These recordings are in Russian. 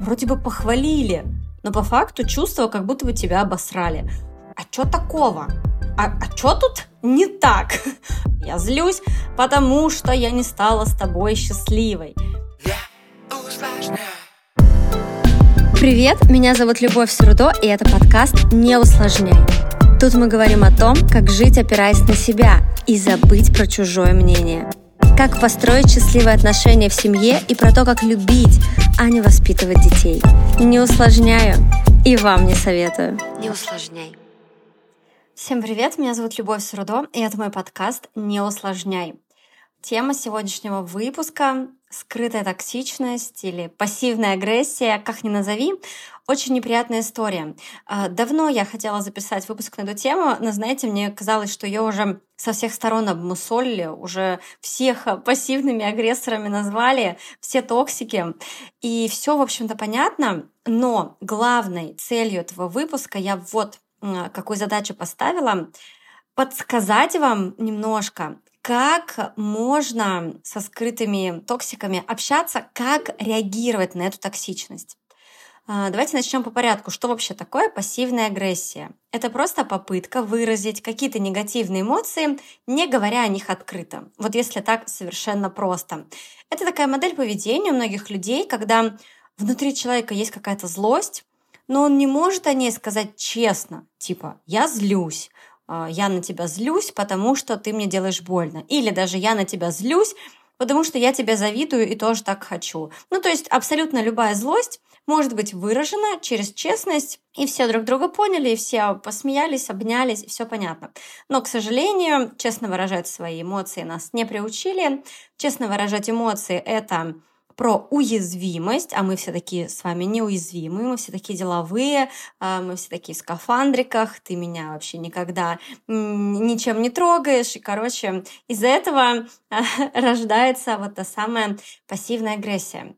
вроде бы похвалили, но по факту чувство, как будто бы тебя обосрали. А что такого? А, а что тут не так? Я злюсь, потому что я не стала с тобой счастливой. Привет, меня зовут Любовь Сурдо, и это подкаст «Не усложняй». Тут мы говорим о том, как жить, опираясь на себя, и забыть про чужое мнение. Как построить счастливые отношения в семье и про то, как любить, а не воспитывать детей. Не усложняю и вам не советую. Не усложняй. Всем привет, меня зовут Любовь Сурдо, и это мой подкаст «Не усложняй». Тема сегодняшнего выпуска скрытая токсичность или пассивная агрессия, как ни назови, очень неприятная история. А, давно я хотела записать выпуск на эту тему, но, знаете, мне казалось, что ее уже со всех сторон обмусолили, уже всех пассивными агрессорами назвали, все токсики. И все, в общем-то, понятно, но главной целью этого выпуска я вот какую задачу поставила, подсказать вам немножко, как можно со скрытыми токсиками общаться, как реагировать на эту токсичность. А, давайте начнем по порядку. Что вообще такое пассивная агрессия? Это просто попытка выразить какие-то негативные эмоции, не говоря о них открыто. Вот если так совершенно просто. Это такая модель поведения у многих людей, когда внутри человека есть какая-то злость, но он не может о ней сказать честно, типа «я злюсь», я на тебя злюсь, потому что ты мне делаешь больно. Или даже я на тебя злюсь, потому что я тебя завидую и тоже так хочу. Ну, то есть абсолютно любая злость может быть выражена через честность, и все друг друга поняли, и все посмеялись, обнялись, и все понятно. Но, к сожалению, честно выражать свои эмоции нас не приучили. Честно выражать эмоции – это про уязвимость, а мы все такие с вами неуязвимые, мы все такие деловые, а, мы все такие в скафандриках, ты меня вообще никогда ничем не трогаешь. И, короче, из-за этого рождается вот та самая пассивная агрессия.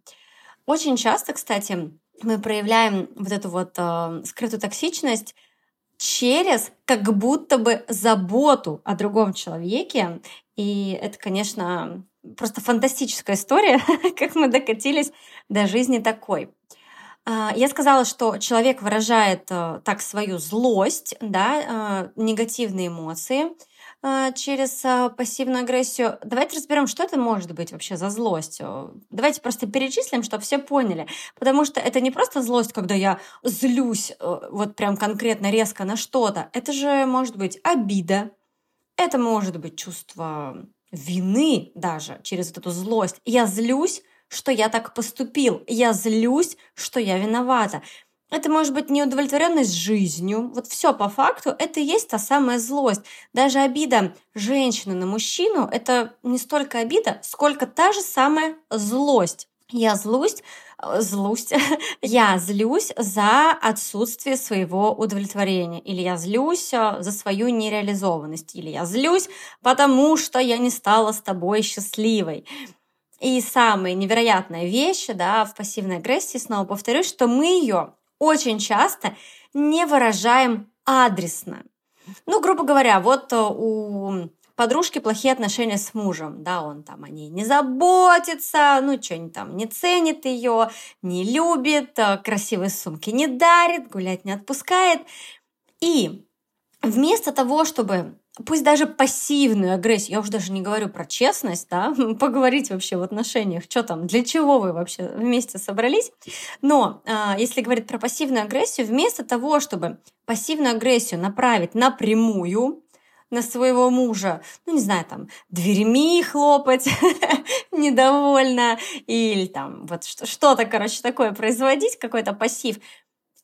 Очень часто, кстати, мы проявляем вот эту вот э, скрытую токсичность через как будто бы заботу о другом человеке. И это, конечно, просто фантастическая история, как мы докатились до жизни такой. А, я сказала, что человек выражает э, так свою злость, да, э, негативные эмоции э, через пассивную агрессию. Давайте разберем, что это может быть вообще за злость. Давайте просто перечислим, чтобы все поняли. Потому что это не просто злость, когда я злюсь вот прям конкретно резко на что-то. Это же может быть обида, это может быть чувство вины даже через вот эту злость. Я злюсь, что я так поступил. Я злюсь, что я виновата. Это может быть неудовлетворенность жизнью. Вот все по факту, это и есть та самая злость. Даже обида женщины на мужчину – это не столько обида, сколько та же самая злость. Я злусь, э, злусь, я злюсь за отсутствие своего удовлетворения, или я злюсь э, за свою нереализованность, или я злюсь, потому что я не стала с тобой счастливой. И самая невероятная вещь да, в пассивной агрессии, снова повторюсь, что мы ее очень часто не выражаем адресно. Ну, грубо говоря, вот э, у подружки плохие отношения с мужем, да, он там о ней не заботится, ну, что-нибудь там не ценит ее, не любит, э, красивые сумки не дарит, гулять не отпускает. И вместо того, чтобы пусть даже пассивную агрессию, я уже даже не говорю про честность, да, поговорить вообще в отношениях, что там, для чего вы вообще вместе собрались. Но а, если говорить про пассивную агрессию, вместо того, чтобы пассивную агрессию направить напрямую, на своего мужа, ну, не знаю, там, дверьми хлопать недовольно, или там вот что-то, короче, такое производить, какой-то пассив.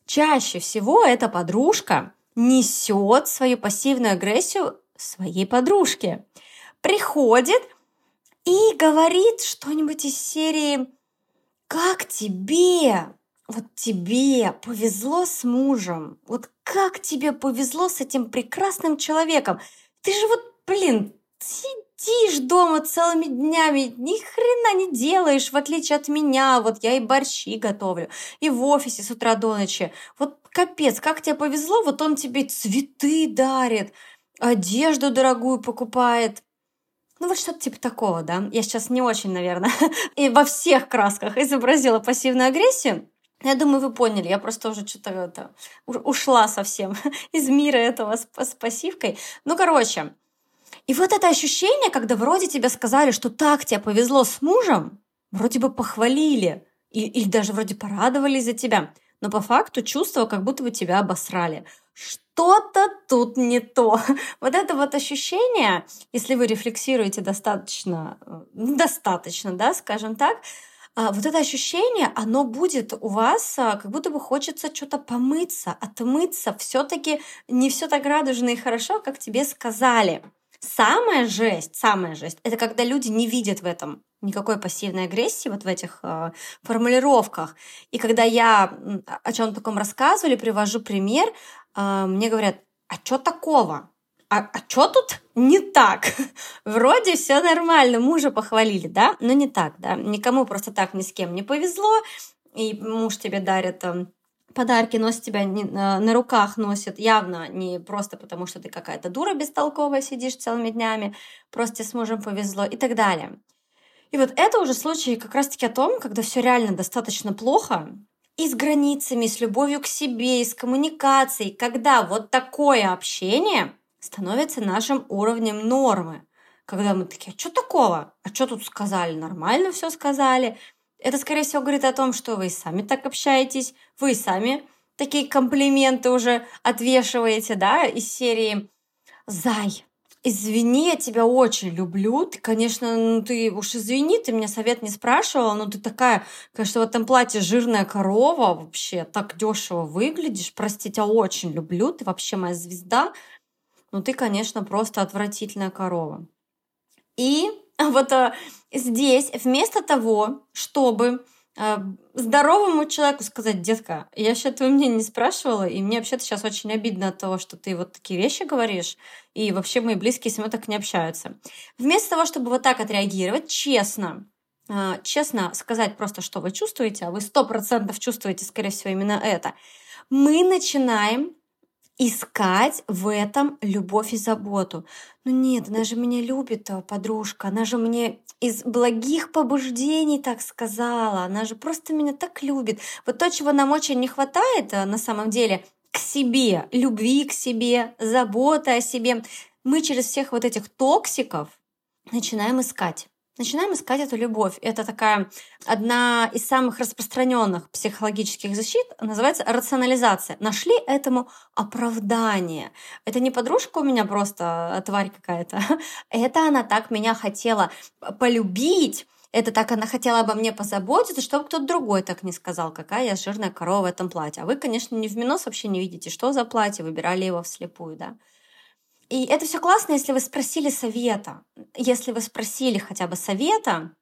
Чаще всего эта подружка несет свою пассивную агрессию своей подружке. Приходит и говорит что-нибудь из серии «Как тебе? Вот тебе повезло с мужем. Вот как тебе повезло с этим прекрасным человеком. Ты же вот, блин, сидишь дома целыми днями, ни хрена не делаешь, в отличие от меня. Вот я и борщи готовлю, и в офисе с утра до ночи. Вот капец, как тебе повезло, вот он тебе цветы дарит, одежду дорогую покупает. Ну вот что-то типа такого, да. Я сейчас не очень, наверное, и во всех красках изобразила пассивную агрессию. Я думаю, вы поняли, я просто уже что-то это, ушла совсем из мира этого с, с пассивкой. Ну, короче, и вот это ощущение, когда вроде тебе сказали, что так тебе повезло с мужем, вроде бы похвалили, и, или даже вроде порадовались за тебя, но по факту чувство, как будто бы тебя обосрали. Что-то тут не то. Вот это вот ощущение, если вы рефлексируете достаточно, э, достаточно, да, скажем так, вот это ощущение, оно будет у вас, а, как будто бы хочется что-то помыться, отмыться. Все-таки не все так радужно и хорошо, как тебе сказали. Самая жесть, самая жесть, это когда люди не видят в этом никакой пассивной агрессии вот в этих э, формулировках. И когда я о чем таком рассказывали, привожу пример, э, мне говорят, а что такого? А, а что тут не так? Вроде все нормально, мужа похвалили, да? Но не так, да? Никому просто так ни с кем не повезло, и муж тебе дарит там подарки носит тебя не, на, на руках носит явно не просто потому, что ты какая-то дура бестолковая сидишь целыми днями, просто с мужем повезло и так далее. И вот это уже случай как раз-таки о том, когда все реально достаточно плохо, и с границами, и с любовью к себе, и с коммуникацией, когда вот такое общение становится нашим уровнем нормы. Когда мы такие, а что такого? А что тут сказали? Нормально все сказали. Это, скорее всего, говорит о том, что вы и сами так общаетесь, вы и сами такие комплименты уже отвешиваете, да, из серии «Зай, извини, я тебя очень люблю. Ты, конечно, ну ты уж извини, ты меня совет не спрашивала, но ты такая, конечно, в этом платье жирная корова, вообще так дешево выглядишь. Прости, тебя очень люблю, ты вообще моя звезда. Но ты, конечно, просто отвратительная корова. И вот а, здесь вместо того, чтобы а, здоровому человеку сказать, детка, я сейчас твое мнение не спрашивала, и мне вообще-то сейчас очень обидно от того, что ты вот такие вещи говоришь, и вообще мои близкие со мной так не общаются. Вместо того, чтобы вот так отреагировать, честно, а, честно сказать просто, что вы чувствуете, а вы сто процентов чувствуете, скорее всего, именно это, мы начинаем искать в этом любовь и заботу. Ну нет, она же меня любит, э, подружка, она же мне из благих побуждений так сказала, она же просто меня так любит. Вот то, чего нам очень не хватает э, на самом деле, к себе, любви к себе, заботы о себе, мы через всех вот этих токсиков начинаем искать начинаем искать эту любовь. Это такая одна из самых распространенных психологических защит, называется рационализация. Нашли этому оправдание. Это не подружка у меня просто а, тварь какая-то. Это она так меня хотела полюбить, это так она хотела обо мне позаботиться, чтобы кто-то другой так не сказал, какая я жирная корова в этом платье. А вы, конечно, не в минус вообще не видите, что за платье, выбирали его вслепую, да. И это все классно, если вы спросили совета. Если вы спросили хотя бы совета,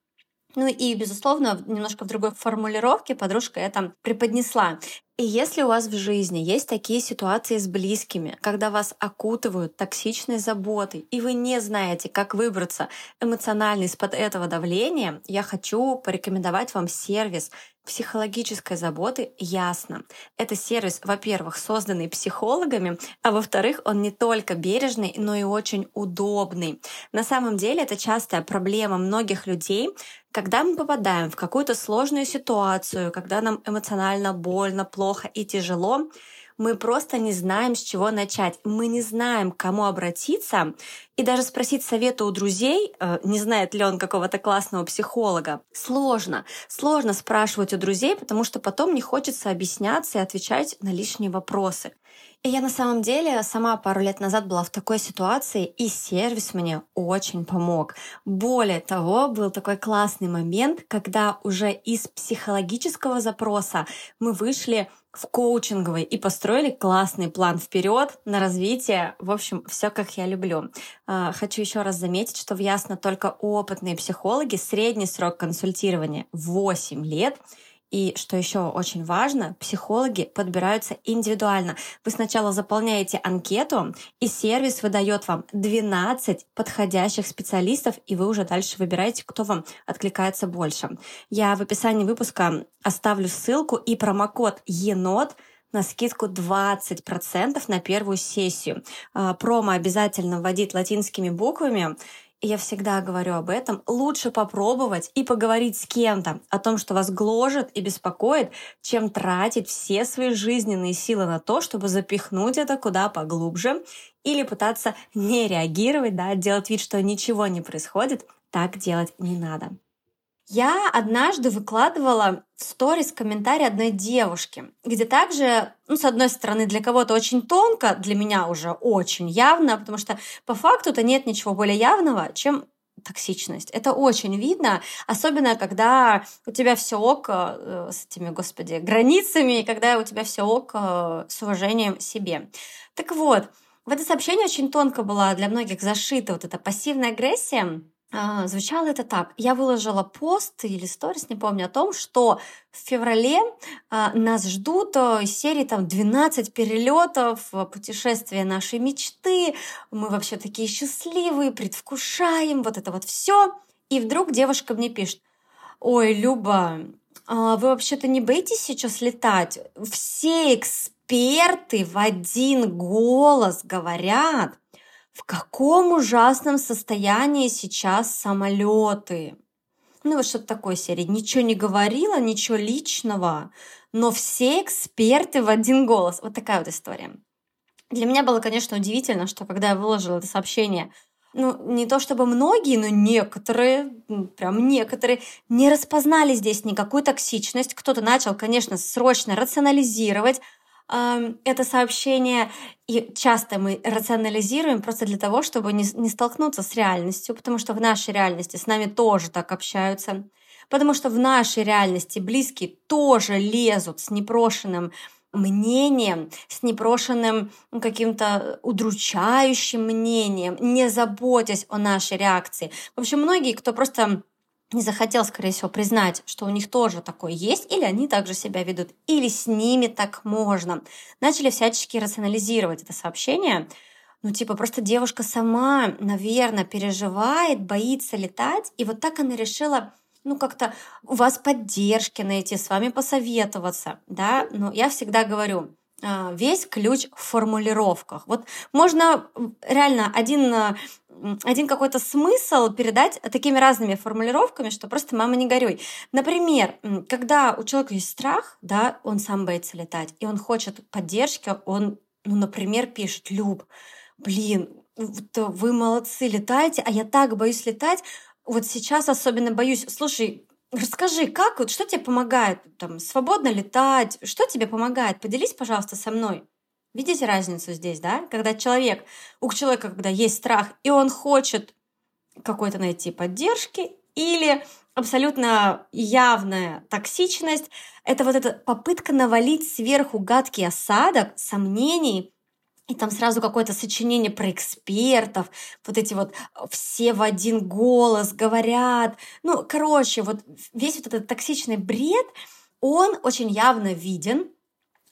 ну и, безусловно, немножко в другой формулировке подружка это преподнесла. И если у вас в жизни есть такие ситуации с близкими, когда вас окутывают токсичной заботой, и вы не знаете, как выбраться эмоционально из-под этого давления, я хочу порекомендовать вам сервис психологической заботы ясно. Это сервис, во-первых, созданный психологами, а во-вторых, он не только бережный, но и очень удобный. На самом деле это частая проблема многих людей, когда мы попадаем в какую-то сложную ситуацию, когда нам эмоционально больно, плохо и тяжело, мы просто не знаем, с чего начать. Мы не знаем, к кому обратиться. И даже спросить совета у друзей, э, не знает ли он какого-то классного психолога, сложно. Сложно спрашивать у друзей, потому что потом не хочется объясняться и отвечать на лишние вопросы. И я на самом деле сама пару лет назад была в такой ситуации, и сервис мне очень помог. Более того, был такой классный момент, когда уже из психологического запроса мы вышли в коучинговый и построили классный план вперед на развитие. В общем, все как я люблю. А, хочу еще раз заметить, что в Ясно только опытные психологи, средний срок консультирования 8 лет — и что еще очень важно, психологи подбираются индивидуально. Вы сначала заполняете анкету, и сервис выдает вам 12 подходящих специалистов, и вы уже дальше выбираете, кто вам откликается больше. Я в описании выпуска оставлю ссылку и промокод енот на скидку 20% на первую сессию. А, промо обязательно вводить латинскими буквами, я всегда говорю об этом. Лучше попробовать и поговорить с кем-то о том, что вас гложет и беспокоит, чем тратить все свои жизненные силы на то, чтобы запихнуть это куда поглубже или пытаться не реагировать, да, делать вид, что ничего не происходит. Так делать не надо. Я однажды выкладывала в сторис комментарий одной девушки, где также, ну, с одной стороны, для кого-то очень тонко, для меня уже очень явно, потому что по факту-то нет ничего более явного, чем токсичность. Это очень видно, особенно когда у тебя все ок э, с этими, господи, границами, и когда у тебя все ок э, с уважением себе. Так вот, в это сообщение очень тонко была для многих зашита вот эта пассивная агрессия, звучало это так. Я выложила пост или сторис, не помню, о том, что в феврале а, нас ждут а, из серии там 12 перелетов, путешествия нашей мечты. Мы вообще такие счастливые, предвкушаем вот это вот все. И вдруг девушка мне пишет, ой, Люба, а вы вообще-то не боитесь сейчас летать? Все эксперты в один голос говорят, в каком ужасном состоянии сейчас самолеты. Ну, вот что-то такое серии. Ничего не говорила, ничего личного, но все эксперты в один голос. Вот такая вот история. Для меня было, конечно, удивительно, что когда я выложила это сообщение, ну, не то чтобы многие, но некоторые, прям некоторые, не распознали здесь никакую токсичность. Кто-то начал, конечно, срочно рационализировать, это сообщение, и часто мы рационализируем просто для того, чтобы не, не столкнуться с реальностью, потому что в нашей реальности с нами тоже так общаются, потому что в нашей реальности близкие тоже лезут с непрошенным мнением, с непрошенным каким-то удручающим мнением, не заботясь о нашей реакции. В общем, многие, кто просто не захотел, скорее всего, признать, что у них тоже такое есть, или они также себя ведут, или с ними так можно. Начали всячески рационализировать это сообщение. Ну, типа, просто девушка сама, наверное, переживает, боится летать, и вот так она решила ну, как-то у вас поддержки найти, с вами посоветоваться, да, но я всегда говорю, а, весь ключ в формулировках. Вот можно реально один один какой-то смысл передать такими разными формулировками, что просто мама не горюй. Например, когда у человека есть страх, да, он сам боится летать, и он хочет поддержки, он, ну, например, пишет, Люб, блин, вы молодцы, летаете, а я так боюсь летать, вот сейчас особенно боюсь. Слушай, расскажи, как вот, что тебе помогает? Там, свободно летать? Что тебе помогает? Поделись, пожалуйста, со мной. Видите разницу здесь, да? Когда человек, у человека, когда есть страх, и он хочет какой-то найти поддержки, или абсолютно явная токсичность, это вот эта попытка навалить сверху гадкий осадок сомнений, и там сразу какое-то сочинение про экспертов, вот эти вот все в один голос говорят. Ну, короче, вот весь вот этот токсичный бред, он очень явно виден,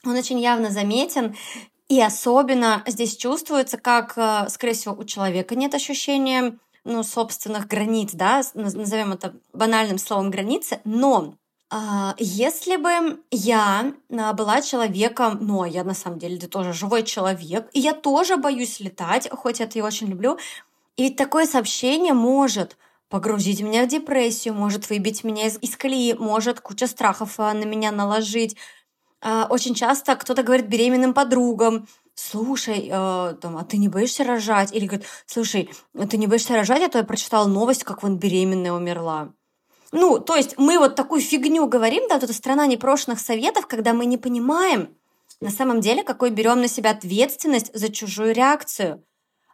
он очень явно заметен, и особенно здесь чувствуется, как, э, скорее всего, у человека нет ощущения ну, собственных границ, да, назовем это банальным словом границы, но а, если бы я а, была человеком, а я на самом деле ты тоже живой человек, и я тоже боюсь летать, хоть это и очень люблю, и ведь такое сообщение может погрузить меня в депрессию, может выбить меня из, из колеи, может куча страхов на меня наложить, очень часто кто-то говорит беременным подругам, слушай, э, там, а ты не боишься рожать? Или говорит, слушай, а ты не боишься рожать, а то я прочитала новость, как вон беременная умерла. Ну, то есть мы вот такую фигню говорим, да, вот эта страна непрошенных советов, когда мы не понимаем на самом деле, какой берем на себя ответственность за чужую реакцию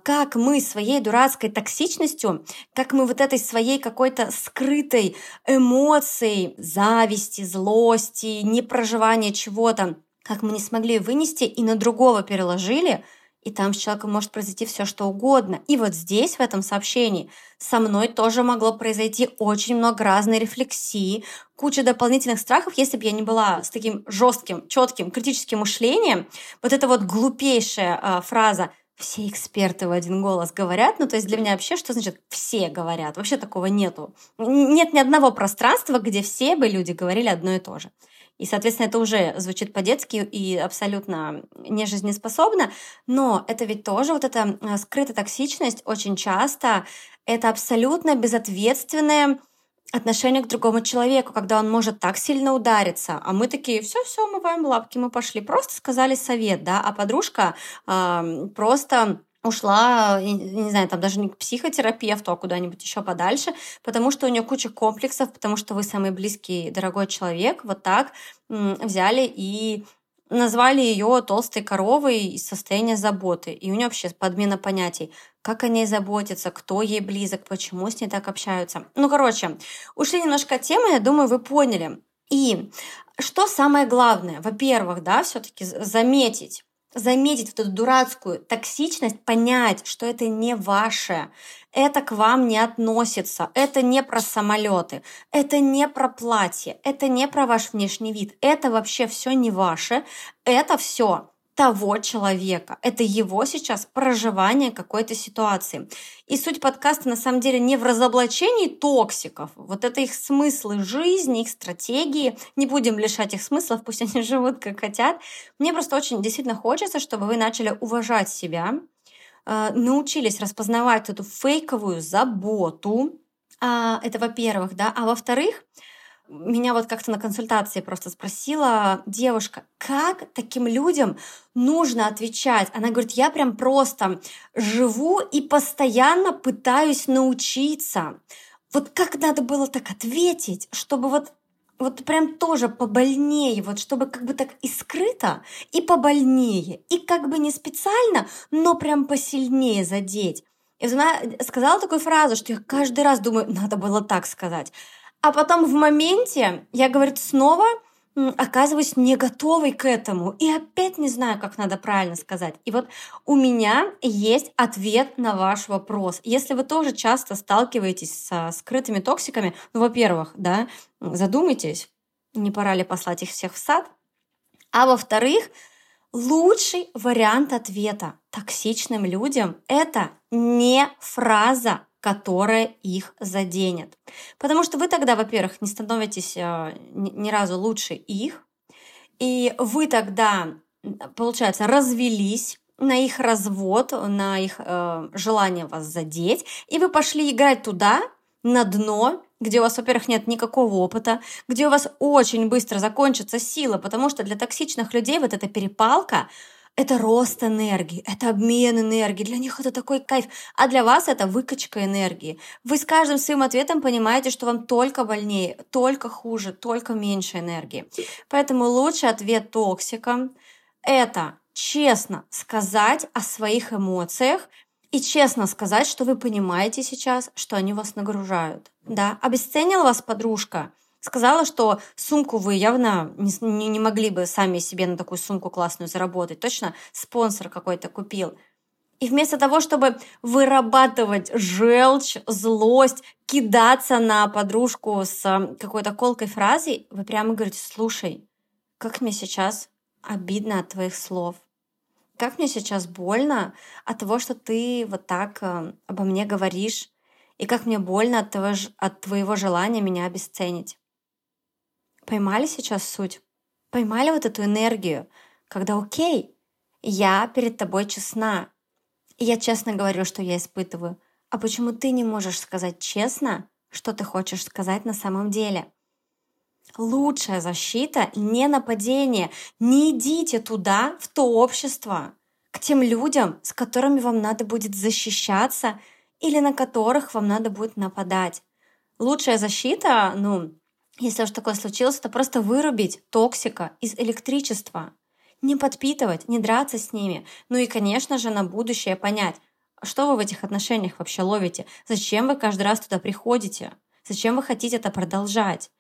как мы своей дурацкой токсичностью, как мы вот этой своей какой-то скрытой эмоцией, зависти, злости, непроживания чего-то, как мы не смогли вынести и на другого переложили, и там с человеком может произойти все, что угодно. И вот здесь, в этом сообщении, со мной тоже могло произойти очень много разной рефлексии, куча дополнительных страхов, если бы я не была с таким жестким, четким, критическим мышлением. Вот эта вот глупейшая э, фраза все эксперты в один голос говорят. Ну, то есть для меня вообще, что значит все говорят? Вообще такого нету. Нет ни одного пространства, где все бы люди говорили одно и то же. И, соответственно, это уже звучит по-детски и абсолютно не жизнеспособно. Но это ведь тоже вот эта э, скрытая токсичность очень часто Это абсолютно безответственное отношение к другому человеку, когда он может так сильно удариться, а мы такие, все, все, мываем лапки, мы пошли. Просто сказали совет, да, а подружка э, просто ушла, не знаю, там даже не к психотерапевту, а куда-нибудь еще подальше, потому что у нее куча комплексов, потому что вы самый близкий, дорогой человек, вот так взяли и назвали ее толстой коровой из состояния заботы. И у нее вообще подмена понятий. Как о ней заботиться, кто ей близок, почему с ней так общаются. Ну, короче, ушли немножко от темы, я думаю, вы поняли. И что самое главное? Во-первых, да, все-таки заметить, заметить вот эту дурацкую токсичность, понять, что это не ваше, это к вам не относится, это не про самолеты, это не про платье, это не про ваш внешний вид, это вообще все не ваше, это все того человека. Это его сейчас проживание какой-то ситуации. И суть подкаста на самом деле не в разоблачении токсиков. Вот это их смыслы жизни, их стратегии. Не будем лишать их смыслов, пусть они живут как хотят. Мне просто очень действительно хочется, чтобы вы начали уважать себя, э, научились распознавать эту фейковую заботу. А, это во-первых, да. А во-вторых, меня вот как-то на консультации просто спросила девушка, как таким людям нужно отвечать. Она говорит, я прям просто живу и постоянно пытаюсь научиться. Вот как надо было так ответить, чтобы вот вот прям тоже побольнее, вот чтобы как бы так и скрыто, и побольнее, и как бы не специально, но прям посильнее задеть. И она сказала такую фразу, что я каждый раз думаю, надо было так сказать. А потом в моменте я, говорит, снова оказываюсь не готовой к этому и опять не знаю, как надо правильно сказать. И вот у меня есть ответ на ваш вопрос. Если вы тоже часто сталкиваетесь со скрытыми токсиками, ну, во-первых, да, задумайтесь, не пора ли послать их всех в сад, а во-вторых, лучший вариант ответа токсичным людям – это не фраза которая их заденет. Потому что вы тогда, во-первых, не становитесь э, ни разу лучше их, и вы тогда, получается, развелись на их развод, на их э, желание вас задеть, и вы пошли играть туда, на дно, где у вас, во-первых, нет никакого опыта, где у вас очень быстро закончится сила, потому что для токсичных людей вот эта перепалка, это рост энергии, это обмен энергии. Для них это такой кайф. А для вас это выкачка энергии. Вы с каждым своим ответом понимаете, что вам только больнее, только хуже, только меньше энергии. Поэтому лучший ответ токсикам – это честно сказать о своих эмоциях и честно сказать, что вы понимаете сейчас, что они вас нагружают. Да, обесценила вас подружка – сказала, что сумку вы явно не, не, могли бы сами себе на такую сумку классную заработать. Точно спонсор какой-то купил. И вместо того, чтобы вырабатывать желчь, злость, кидаться на подружку с э, какой-то колкой фразой, вы прямо говорите, слушай, как мне сейчас обидно от твоих слов. Как мне сейчас больно от того, что ты вот так э, обо мне говоришь, и как мне больно от, того, от твоего желания меня обесценить. Поймали сейчас суть? Поймали вот эту энергию, когда окей, я перед тобой честна. И я честно говорю, что я испытываю. А почему ты не можешь сказать честно, что ты хочешь сказать на самом деле? Лучшая защита — не нападение. Не идите туда, в то общество, к тем людям, с которыми вам надо будет защищаться или на которых вам надо будет нападать. Лучшая защита, ну, если уж такое случилось, то просто вырубить токсика из электричества. Не подпитывать, не драться с ними. Ну и, конечно же, на будущее понять, что вы в этих отношениях вообще ловите? Зачем вы каждый раз туда приходите? Зачем вы хотите это продолжать?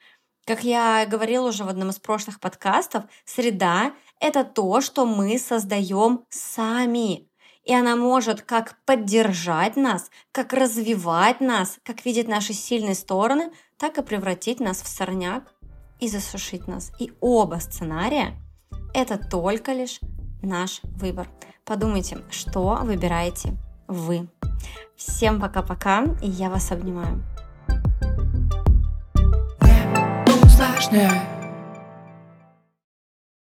Как я говорила уже в одном из прошлых подкастов, среда — это то, что мы создаем сами. И она может как поддержать нас, как развивать нас, как видеть наши сильные стороны, так и превратить нас в сорняк и засушить нас. И оба сценария – это только лишь наш выбор. Подумайте, что выбираете вы. Всем пока-пока, и я вас обнимаю. Не усложняй.